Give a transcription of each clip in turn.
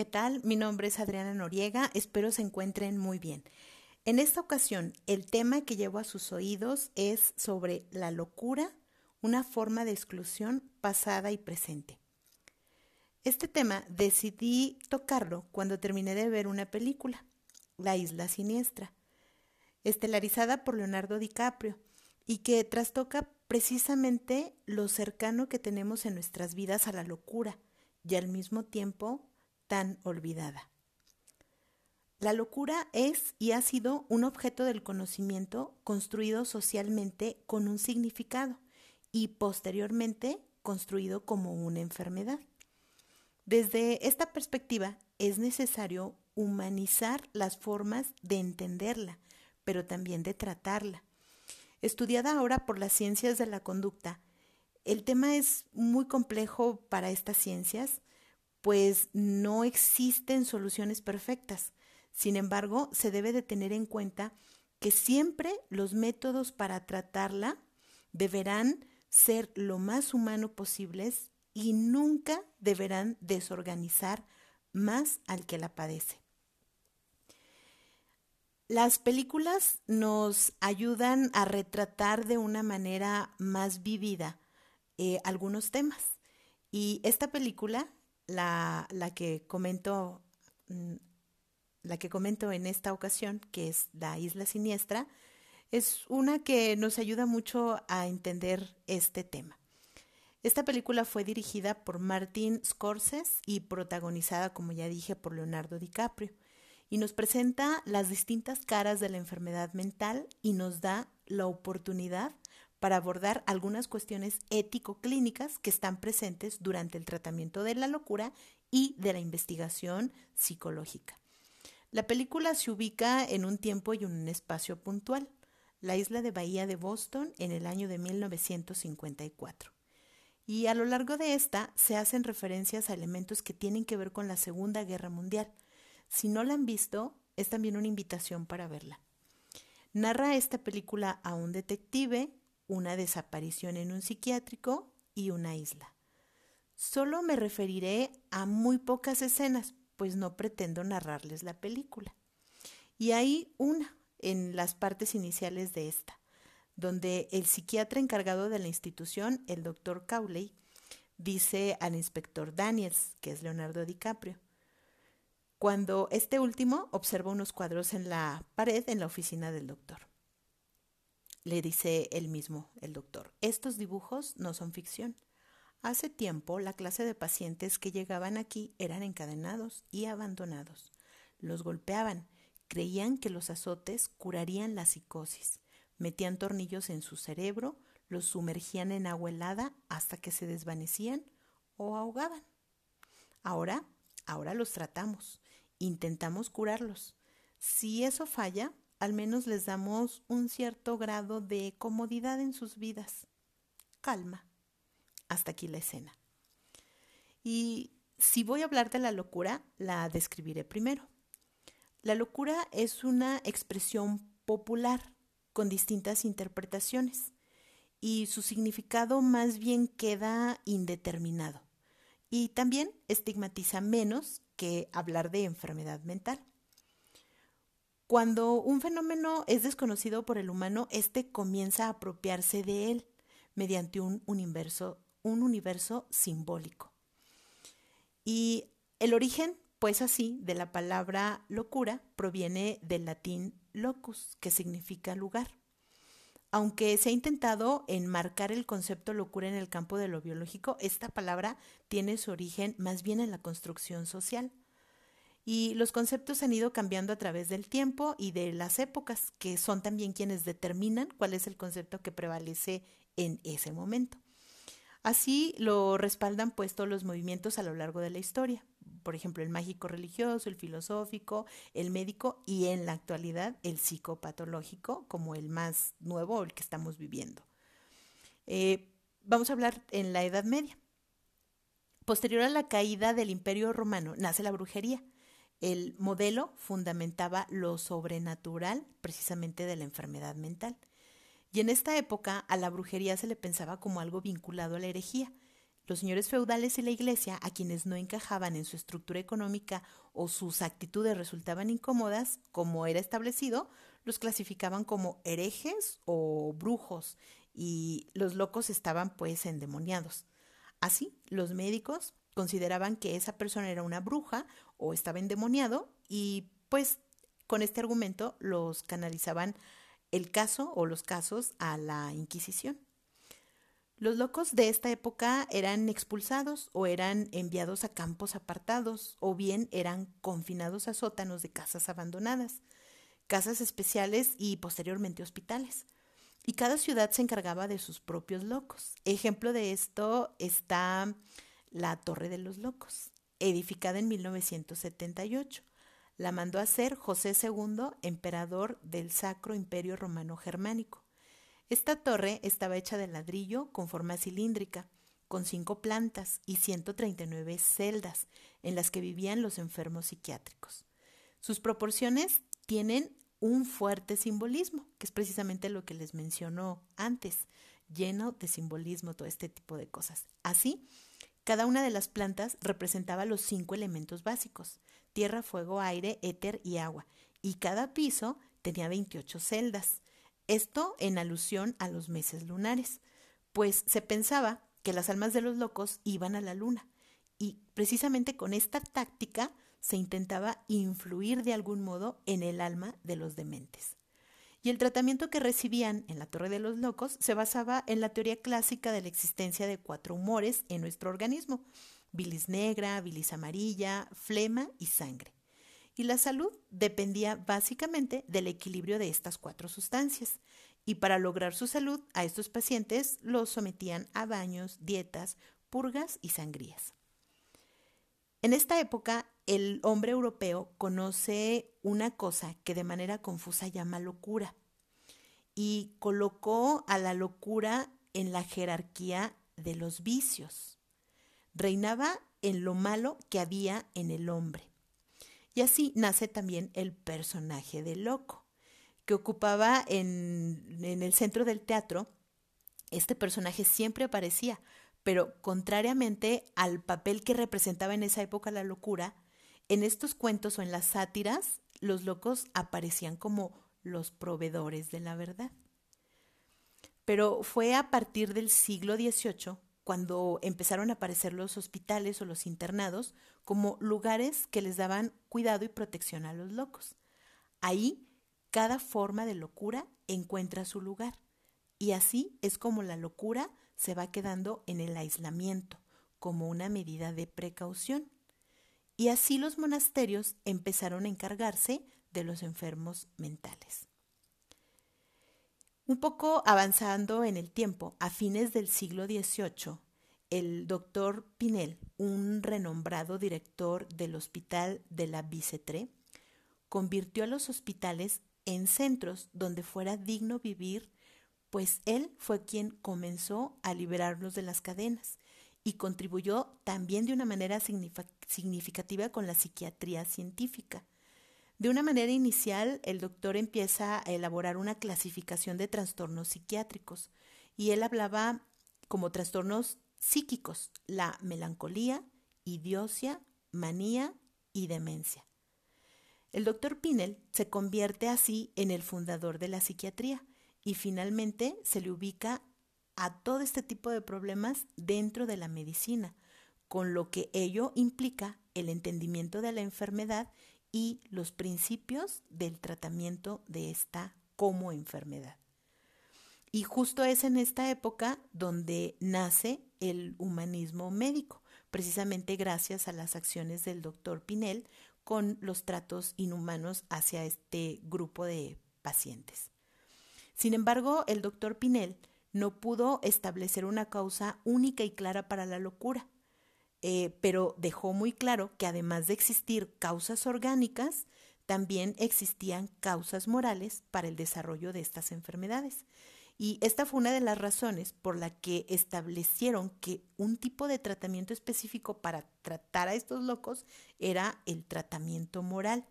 ¿qué tal? Mi nombre es Adriana Noriega, espero se encuentren muy bien. En esta ocasión, el tema que llevo a sus oídos es sobre la locura, una forma de exclusión pasada y presente. Este tema decidí tocarlo cuando terminé de ver una película, La Isla Siniestra, estelarizada por Leonardo DiCaprio, y que trastoca precisamente lo cercano que tenemos en nuestras vidas a la locura y al mismo tiempo tan olvidada. La locura es y ha sido un objeto del conocimiento construido socialmente con un significado y posteriormente construido como una enfermedad. Desde esta perspectiva es necesario humanizar las formas de entenderla, pero también de tratarla. Estudiada ahora por las ciencias de la conducta, el tema es muy complejo para estas ciencias, pues no existen soluciones perfectas. Sin embargo, se debe de tener en cuenta que siempre los métodos para tratarla deberán ser lo más humano posibles y nunca deberán desorganizar más al que la padece. Las películas nos ayudan a retratar de una manera más vívida eh, algunos temas. Y esta película, la, la que comento, mm, la que en esta ocasión, que es La Isla Siniestra, es una que nos ayuda mucho a entender este tema. Esta película fue dirigida por Martin Scorsese y protagonizada, como ya dije, por Leonardo DiCaprio. Y nos presenta las distintas caras de la enfermedad mental y nos da la oportunidad para abordar algunas cuestiones ético-clínicas que están presentes durante el tratamiento de la locura y de la investigación psicológica. La película se ubica en un tiempo y un espacio puntual, la isla de Bahía de Boston en el año de 1954. Y a lo largo de esta se hacen referencias a elementos que tienen que ver con la Segunda Guerra Mundial. Si no la han visto, es también una invitación para verla. Narra esta película a un detective una desaparición en un psiquiátrico y una isla. Solo me referiré a muy pocas escenas, pues no pretendo narrarles la película. Y hay una en las partes iniciales de esta, donde el psiquiatra encargado de la institución, el doctor Cowley, dice al inspector Daniels, que es Leonardo DiCaprio, cuando este último observa unos cuadros en la pared en la oficina del doctor le dice él mismo, el doctor, estos dibujos no son ficción. Hace tiempo la clase de pacientes que llegaban aquí eran encadenados y abandonados. Los golpeaban, creían que los azotes curarían la psicosis, metían tornillos en su cerebro, los sumergían en agua helada hasta que se desvanecían o ahogaban. Ahora, ahora los tratamos, intentamos curarlos. Si eso falla, al menos les damos un cierto grado de comodidad en sus vidas. Calma. Hasta aquí la escena. Y si voy a hablar de la locura, la describiré primero. La locura es una expresión popular con distintas interpretaciones y su significado más bien queda indeterminado y también estigmatiza menos que hablar de enfermedad mental. Cuando un fenómeno es desconocido por el humano, éste comienza a apropiarse de él mediante un universo, un universo simbólico. Y el origen, pues así, de la palabra locura proviene del latín locus, que significa lugar. Aunque se ha intentado enmarcar el concepto locura en el campo de lo biológico, esta palabra tiene su origen más bien en la construcción social. Y los conceptos han ido cambiando a través del tiempo y de las épocas, que son también quienes determinan cuál es el concepto que prevalece en ese momento. Así lo respaldan pues todos los movimientos a lo largo de la historia, por ejemplo el mágico religioso, el filosófico, el médico y en la actualidad el psicopatológico como el más nuevo o el que estamos viviendo. Eh, vamos a hablar en la Edad Media. Posterior a la caída del Imperio Romano nace la brujería el modelo fundamentaba lo sobrenatural precisamente de la enfermedad mental. Y en esta época a la brujería se le pensaba como algo vinculado a la herejía. los señores feudales y la iglesia, a quienes no encajaban en su estructura económica o sus actitudes resultaban incómodas, como era establecido, los clasificaban como herejes o brujos y los locos estaban pues endemoniados. Así, los médicos consideraban que esa persona era una bruja o estaba endemoniado y pues con este argumento los canalizaban el caso o los casos a la Inquisición. Los locos de esta época eran expulsados o eran enviados a campos apartados o bien eran confinados a sótanos de casas abandonadas, casas especiales y posteriormente hospitales. Y cada ciudad se encargaba de sus propios locos. Ejemplo de esto está la Torre de los Locos, edificada en 1978. La mandó a hacer José II, emperador del Sacro Imperio Romano Germánico. Esta torre estaba hecha de ladrillo con forma cilíndrica, con cinco plantas y 139 celdas en las que vivían los enfermos psiquiátricos. Sus proporciones tienen un fuerte simbolismo, que es precisamente lo que les mencionó antes, lleno de simbolismo todo este tipo de cosas. Así, cada una de las plantas representaba los cinco elementos básicos, tierra, fuego, aire, éter y agua, y cada piso tenía 28 celdas. Esto en alusión a los meses lunares, pues se pensaba que las almas de los locos iban a la luna, y precisamente con esta táctica se intentaba influir de algún modo en el alma de los dementes. Y el tratamiento que recibían en la Torre de los Locos se basaba en la teoría clásica de la existencia de cuatro humores en nuestro organismo, bilis negra, bilis amarilla, flema y sangre y la salud dependía básicamente del equilibrio de estas cuatro sustancias. Y para lograr su salud, a estos pacientes los sometían a baños, dietas, purgas y sangrías. En esta época, el hombre europeo conoce una cosa que de manera confusa llama locura y colocó a la locura en la jerarquía de los vicios. Reinaba en lo malo que había en el hombre. Y así nace también el personaje de loco, que ocupaba en, en el centro del teatro. Este personaje siempre aparecía, pero contrariamente al papel que representaba en esa época la locura, en estos cuentos o en las sátiras, los locos aparecían como los proveedores de la verdad. Pero fue a partir del siglo XVIII cuando empezaron a aparecer los hospitales o los internados como lugares que les daban cuidado y protección a los locos. Ahí cada forma de locura encuentra su lugar y así es como la locura se va quedando en el aislamiento como una medida de precaución. Y así los monasterios empezaron a encargarse de los enfermos mentales. Un poco avanzando en el tiempo, a fines del siglo XVIII, el doctor Pinel, un renombrado director del Hospital de la Bicetre, convirtió a los hospitales en centros donde fuera digno vivir, pues él fue quien comenzó a liberarlos de las cadenas y contribuyó también de una manera significativa con la psiquiatría científica. De una manera inicial, el doctor empieza a elaborar una clasificación de trastornos psiquiátricos y él hablaba como trastornos psíquicos, la melancolía, idiocia, manía y demencia. El doctor Pinel se convierte así en el fundador de la psiquiatría y finalmente se le ubica a todo este tipo de problemas dentro de la medicina, con lo que ello implica el entendimiento de la enfermedad y los principios del tratamiento de esta como enfermedad. Y justo es en esta época donde nace el humanismo médico, precisamente gracias a las acciones del doctor Pinel con los tratos inhumanos hacia este grupo de pacientes. Sin embargo, el doctor Pinel no pudo establecer una causa única y clara para la locura, eh, pero dejó muy claro que además de existir causas orgánicas, también existían causas morales para el desarrollo de estas enfermedades. Y esta fue una de las razones por la que establecieron que un tipo de tratamiento específico para tratar a estos locos era el tratamiento moral,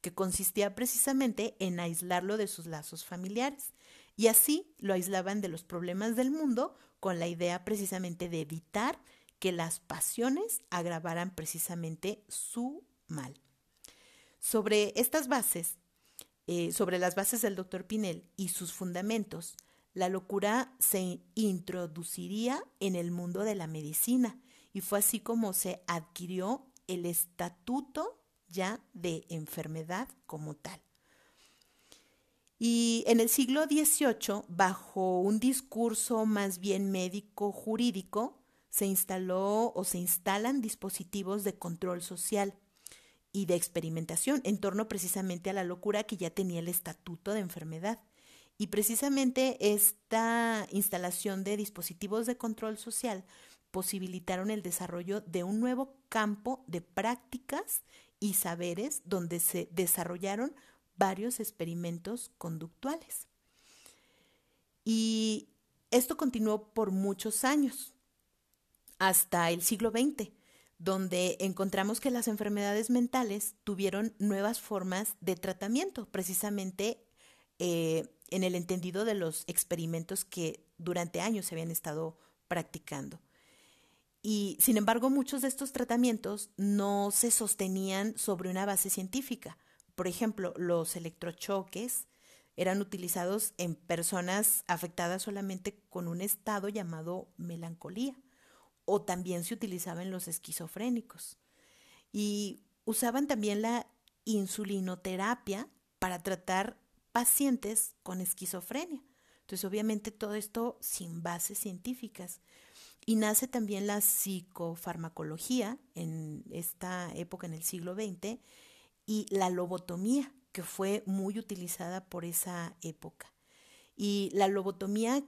que consistía precisamente en aislarlo de sus lazos familiares. Y así lo aislaban de los problemas del mundo con la idea precisamente de evitar que las pasiones agravaran precisamente su mal. Sobre estas bases, eh, sobre las bases del doctor Pinel y sus fundamentos, la locura se introduciría en el mundo de la medicina y fue así como se adquirió el estatuto ya de enfermedad como tal. Y en el siglo XVIII, bajo un discurso más bien médico-jurídico, se instaló o se instalan dispositivos de control social y de experimentación en torno precisamente a la locura que ya tenía el estatuto de enfermedad. Y precisamente esta instalación de dispositivos de control social posibilitaron el desarrollo de un nuevo campo de prácticas y saberes donde se desarrollaron varios experimentos conductuales. Y esto continuó por muchos años, hasta el siglo XX, donde encontramos que las enfermedades mentales tuvieron nuevas formas de tratamiento, precisamente eh, en el entendido de los experimentos que durante años se habían estado practicando. Y sin embargo, muchos de estos tratamientos no se sostenían sobre una base científica. Por ejemplo, los electrochoques eran utilizados en personas afectadas solamente con un estado llamado melancolía, o también se utilizaba en los esquizofrénicos. Y usaban también la insulinoterapia para tratar pacientes con esquizofrenia. Entonces, obviamente todo esto sin bases científicas. Y nace también la psicofarmacología en esta época, en el siglo XX, y la lobotomía, que fue muy utilizada por esa época. Y la lobotomía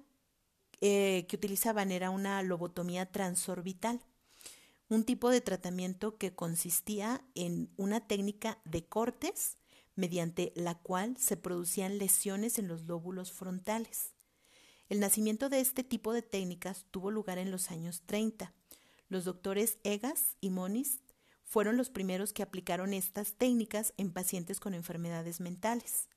eh, que utilizaban era una lobotomía transorbital, un tipo de tratamiento que consistía en una técnica de cortes mediante la cual se producían lesiones en los lóbulos frontales. El nacimiento de este tipo de técnicas tuvo lugar en los años 30. Los doctores Egas y Moniz fueron los primeros que aplicaron estas técnicas en pacientes con enfermedades mentales.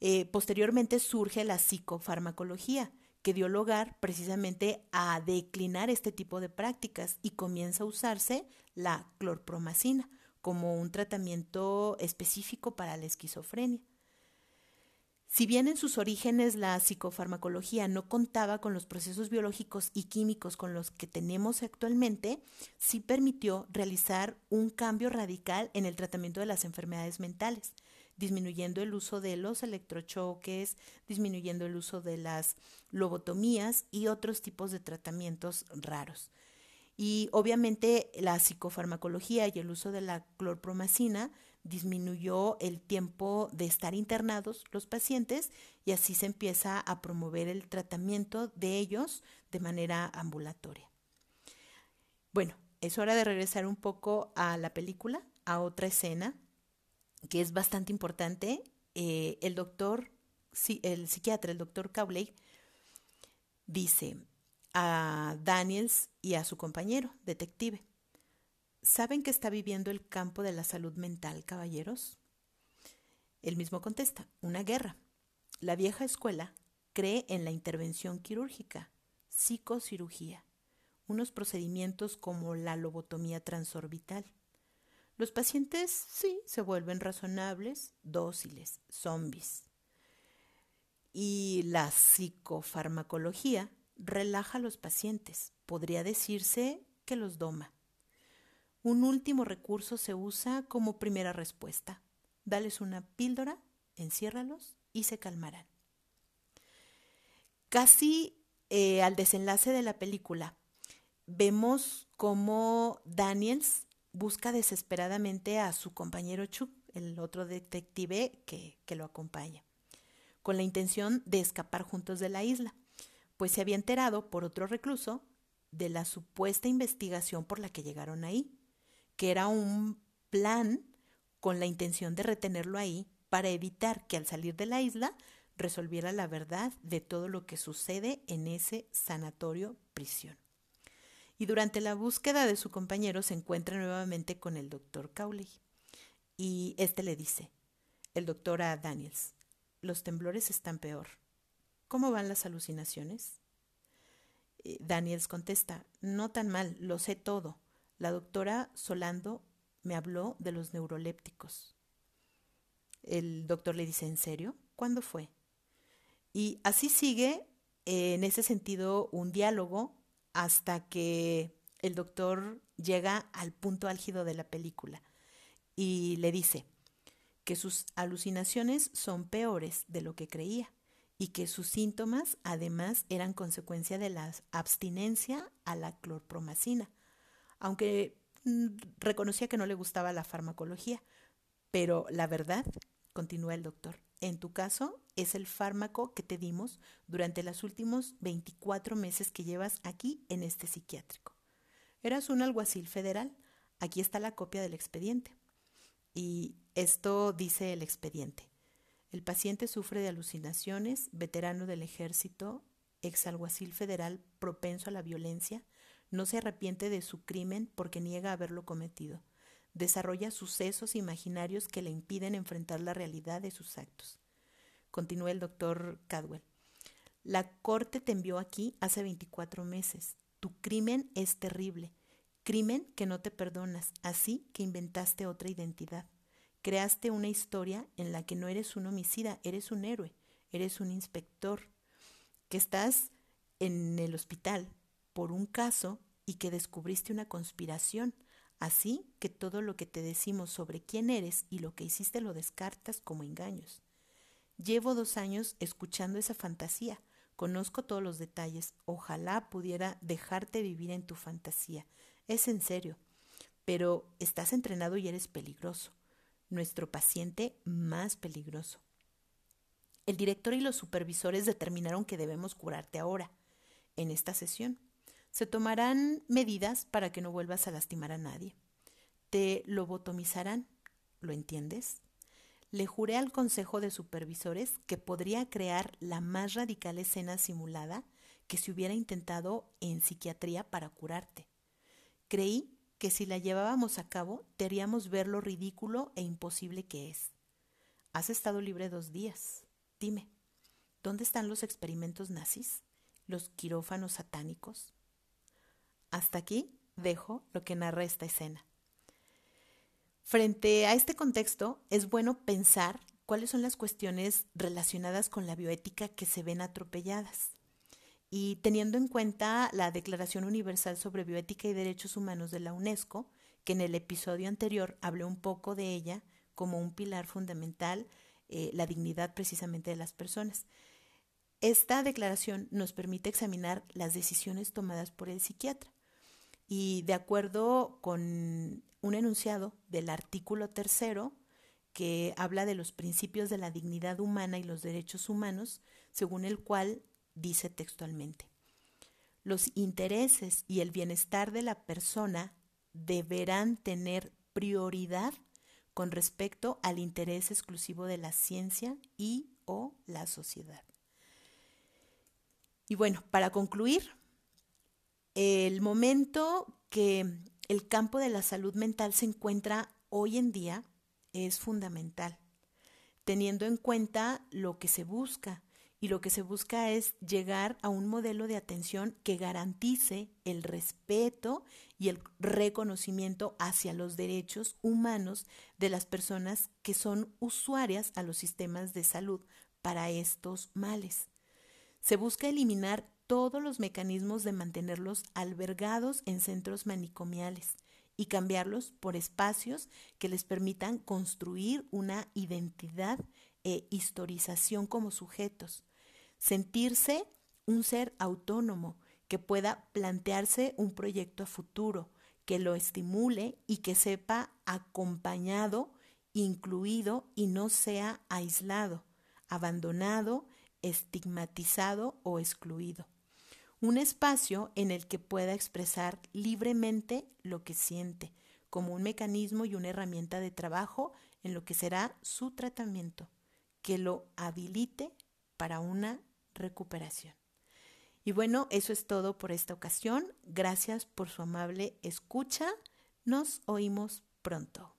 Eh, posteriormente surge la psicofarmacología, que dio lugar precisamente a declinar este tipo de prácticas y comienza a usarse la clorpromacina como un tratamiento específico para la esquizofrenia. Si bien en sus orígenes la psicofarmacología no contaba con los procesos biológicos y químicos con los que tenemos actualmente, sí permitió realizar un cambio radical en el tratamiento de las enfermedades mentales, disminuyendo el uso de los electrochoques, disminuyendo el uso de las lobotomías y otros tipos de tratamientos raros. Y obviamente la psicofarmacología y el uso de la clorpromacina disminuyó el tiempo de estar internados los pacientes y así se empieza a promover el tratamiento de ellos de manera ambulatoria. Bueno, es hora de regresar un poco a la película, a otra escena que es bastante importante. Eh, el doctor, el psiquiatra, el doctor Cowley, dice a Daniels y a su compañero, detective, ¿Saben que está viviendo el campo de la salud mental, caballeros? Él mismo contesta, una guerra. La vieja escuela cree en la intervención quirúrgica, psicocirugía, unos procedimientos como la lobotomía transorbital. Los pacientes sí se vuelven razonables, dóciles, zombies. Y la psicofarmacología relaja a los pacientes, podría decirse que los doma. Un último recurso se usa como primera respuesta. Dales una píldora, enciérralos y se calmarán. Casi eh, al desenlace de la película, vemos cómo Daniels busca desesperadamente a su compañero Chuck, el otro detective que, que lo acompaña, con la intención de escapar juntos de la isla, pues se había enterado por otro recluso de la supuesta investigación por la que llegaron ahí que era un plan con la intención de retenerlo ahí para evitar que al salir de la isla resolviera la verdad de todo lo que sucede en ese sanatorio prisión. Y durante la búsqueda de su compañero se encuentra nuevamente con el doctor Cowley. Y este le dice, el doctor a Daniels, los temblores están peor. ¿Cómo van las alucinaciones? Eh, Daniels contesta, no tan mal, lo sé todo. La doctora Solando me habló de los neurolépticos. El doctor le dice, ¿en serio? ¿Cuándo fue? Y así sigue en ese sentido un diálogo hasta que el doctor llega al punto álgido de la película y le dice que sus alucinaciones son peores de lo que creía y que sus síntomas además eran consecuencia de la abstinencia a la clorpromacina, aunque mm, reconocía que no le gustaba la farmacología. Pero la verdad, continúa el doctor, en tu caso es el fármaco que te dimos durante los últimos 24 meses que llevas aquí en este psiquiátrico. Eras un alguacil federal. Aquí está la copia del expediente. Y esto dice el expediente. El paciente sufre de alucinaciones, veterano del ejército, exalguacil federal propenso a la violencia, no se arrepiente de su crimen porque niega haberlo cometido. Desarrolla sucesos imaginarios que le impiden enfrentar la realidad de sus actos. Continúa el doctor Cadwell. La corte te envió aquí hace 24 meses. Tu crimen es terrible. Crimen que no te perdonas, así que inventaste otra identidad. Creaste una historia en la que no eres un homicida, eres un héroe, eres un inspector, que estás en el hospital por un caso y que descubriste una conspiración. Así que todo lo que te decimos sobre quién eres y lo que hiciste lo descartas como engaños. Llevo dos años escuchando esa fantasía. Conozco todos los detalles. Ojalá pudiera dejarte vivir en tu fantasía. Es en serio. Pero estás entrenado y eres peligroso nuestro paciente más peligroso. El director y los supervisores determinaron que debemos curarte ahora, en esta sesión. Se tomarán medidas para que no vuelvas a lastimar a nadie. Te lobotomizarán, ¿lo entiendes? Le juré al Consejo de Supervisores que podría crear la más radical escena simulada que se hubiera intentado en psiquiatría para curarte. Creí que si la llevábamos a cabo, te haríamos ver lo ridículo e imposible que es. Has estado libre dos días. Dime, ¿dónde están los experimentos nazis? ¿Los quirófanos satánicos? Hasta aquí dejo lo que narra esta escena. Frente a este contexto, es bueno pensar cuáles son las cuestiones relacionadas con la bioética que se ven atropelladas. Y teniendo en cuenta la Declaración Universal sobre Bioética y Derechos Humanos de la UNESCO, que en el episodio anterior hablé un poco de ella como un pilar fundamental, eh, la dignidad precisamente de las personas. Esta declaración nos permite examinar las decisiones tomadas por el psiquiatra. Y de acuerdo con un enunciado del artículo tercero, que habla de los principios de la dignidad humana y los derechos humanos, según el cual dice textualmente, los intereses y el bienestar de la persona deberán tener prioridad con respecto al interés exclusivo de la ciencia y o la sociedad. Y bueno, para concluir, el momento que el campo de la salud mental se encuentra hoy en día es fundamental, teniendo en cuenta lo que se busca, y lo que se busca es llegar a un modelo de atención que garantice el respeto y el reconocimiento hacia los derechos humanos de las personas que son usuarias a los sistemas de salud para estos males. Se busca eliminar todos los mecanismos de mantenerlos albergados en centros manicomiales y cambiarlos por espacios que les permitan construir una identidad e historización como sujetos, sentirse un ser autónomo que pueda plantearse un proyecto a futuro, que lo estimule y que sepa acompañado, incluido y no sea aislado, abandonado, estigmatizado o excluido. Un espacio en el que pueda expresar libremente lo que siente, como un mecanismo y una herramienta de trabajo en lo que será su tratamiento, que lo habilite para una recuperación. Y bueno, eso es todo por esta ocasión. Gracias por su amable escucha. Nos oímos pronto.